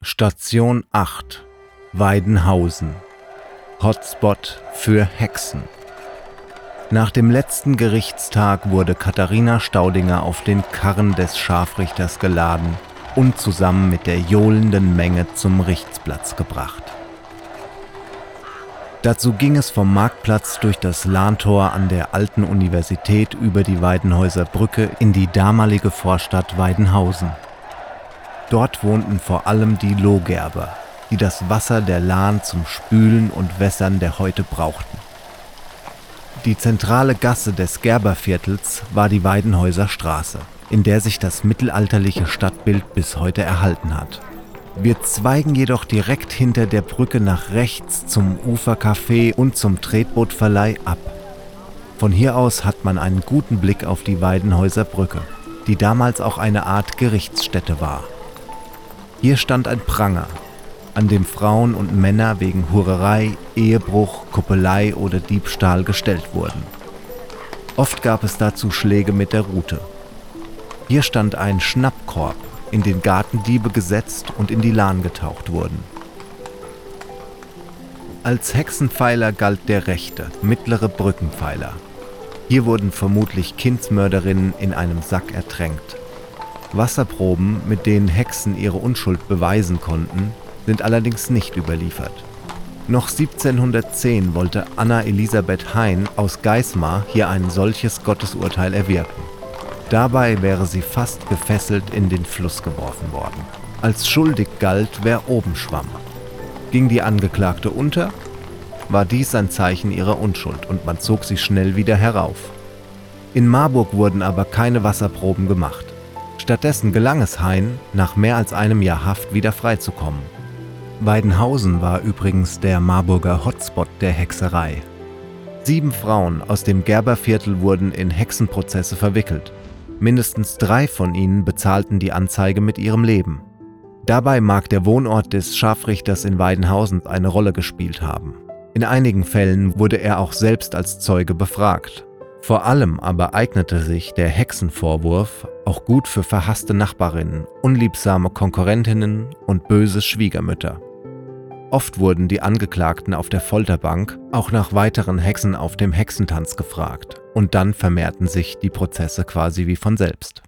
Station 8 Weidenhausen Hotspot für Hexen Nach dem letzten Gerichtstag wurde Katharina Staudinger auf den Karren des Scharfrichters geladen und zusammen mit der johlenden Menge zum Richtsplatz gebracht. Dazu ging es vom Marktplatz durch das Lahntor an der alten Universität über die Weidenhäuser Brücke in die damalige Vorstadt Weidenhausen. Dort wohnten vor allem die Lohgerber, die das Wasser der Lahn zum Spülen und Wässern der Häute brauchten. Die zentrale Gasse des Gerberviertels war die Weidenhäuser Straße, in der sich das mittelalterliche Stadtbild bis heute erhalten hat. Wir zweigen jedoch direkt hinter der Brücke nach rechts zum Ufercafé und zum Tretbootverleih ab. Von hier aus hat man einen guten Blick auf die Weidenhäuser Brücke, die damals auch eine Art Gerichtsstätte war. Hier stand ein Pranger, an dem Frauen und Männer wegen Hurerei, Ehebruch, Kuppelei oder Diebstahl gestellt wurden. Oft gab es dazu Schläge mit der Rute. Hier stand ein Schnappkorb, in den Gartendiebe gesetzt und in die Lahn getaucht wurden. Als Hexenpfeiler galt der rechte, mittlere Brückenpfeiler. Hier wurden vermutlich Kindsmörderinnen in einem Sack ertränkt. Wasserproben, mit denen Hexen ihre Unschuld beweisen konnten, sind allerdings nicht überliefert. Noch 1710 wollte Anna Elisabeth Hein aus Geismar hier ein solches Gottesurteil erwirken. Dabei wäre sie fast gefesselt in den Fluss geworfen worden. Als schuldig galt, wer oben schwamm. Ging die Angeklagte unter, war dies ein Zeichen ihrer Unschuld und man zog sie schnell wieder herauf. In Marburg wurden aber keine Wasserproben gemacht. Stattdessen gelang es Hein, nach mehr als einem Jahr Haft wieder freizukommen. Weidenhausen war übrigens der Marburger Hotspot der Hexerei. Sieben Frauen aus dem Gerberviertel wurden in Hexenprozesse verwickelt. Mindestens drei von ihnen bezahlten die Anzeige mit ihrem Leben. Dabei mag der Wohnort des Scharfrichters in Weidenhausen eine Rolle gespielt haben. In einigen Fällen wurde er auch selbst als Zeuge befragt. Vor allem aber eignete sich der Hexenvorwurf auch gut für verhasste Nachbarinnen, unliebsame Konkurrentinnen und böse Schwiegermütter. Oft wurden die Angeklagten auf der Folterbank auch nach weiteren Hexen auf dem Hexentanz gefragt und dann vermehrten sich die Prozesse quasi wie von selbst.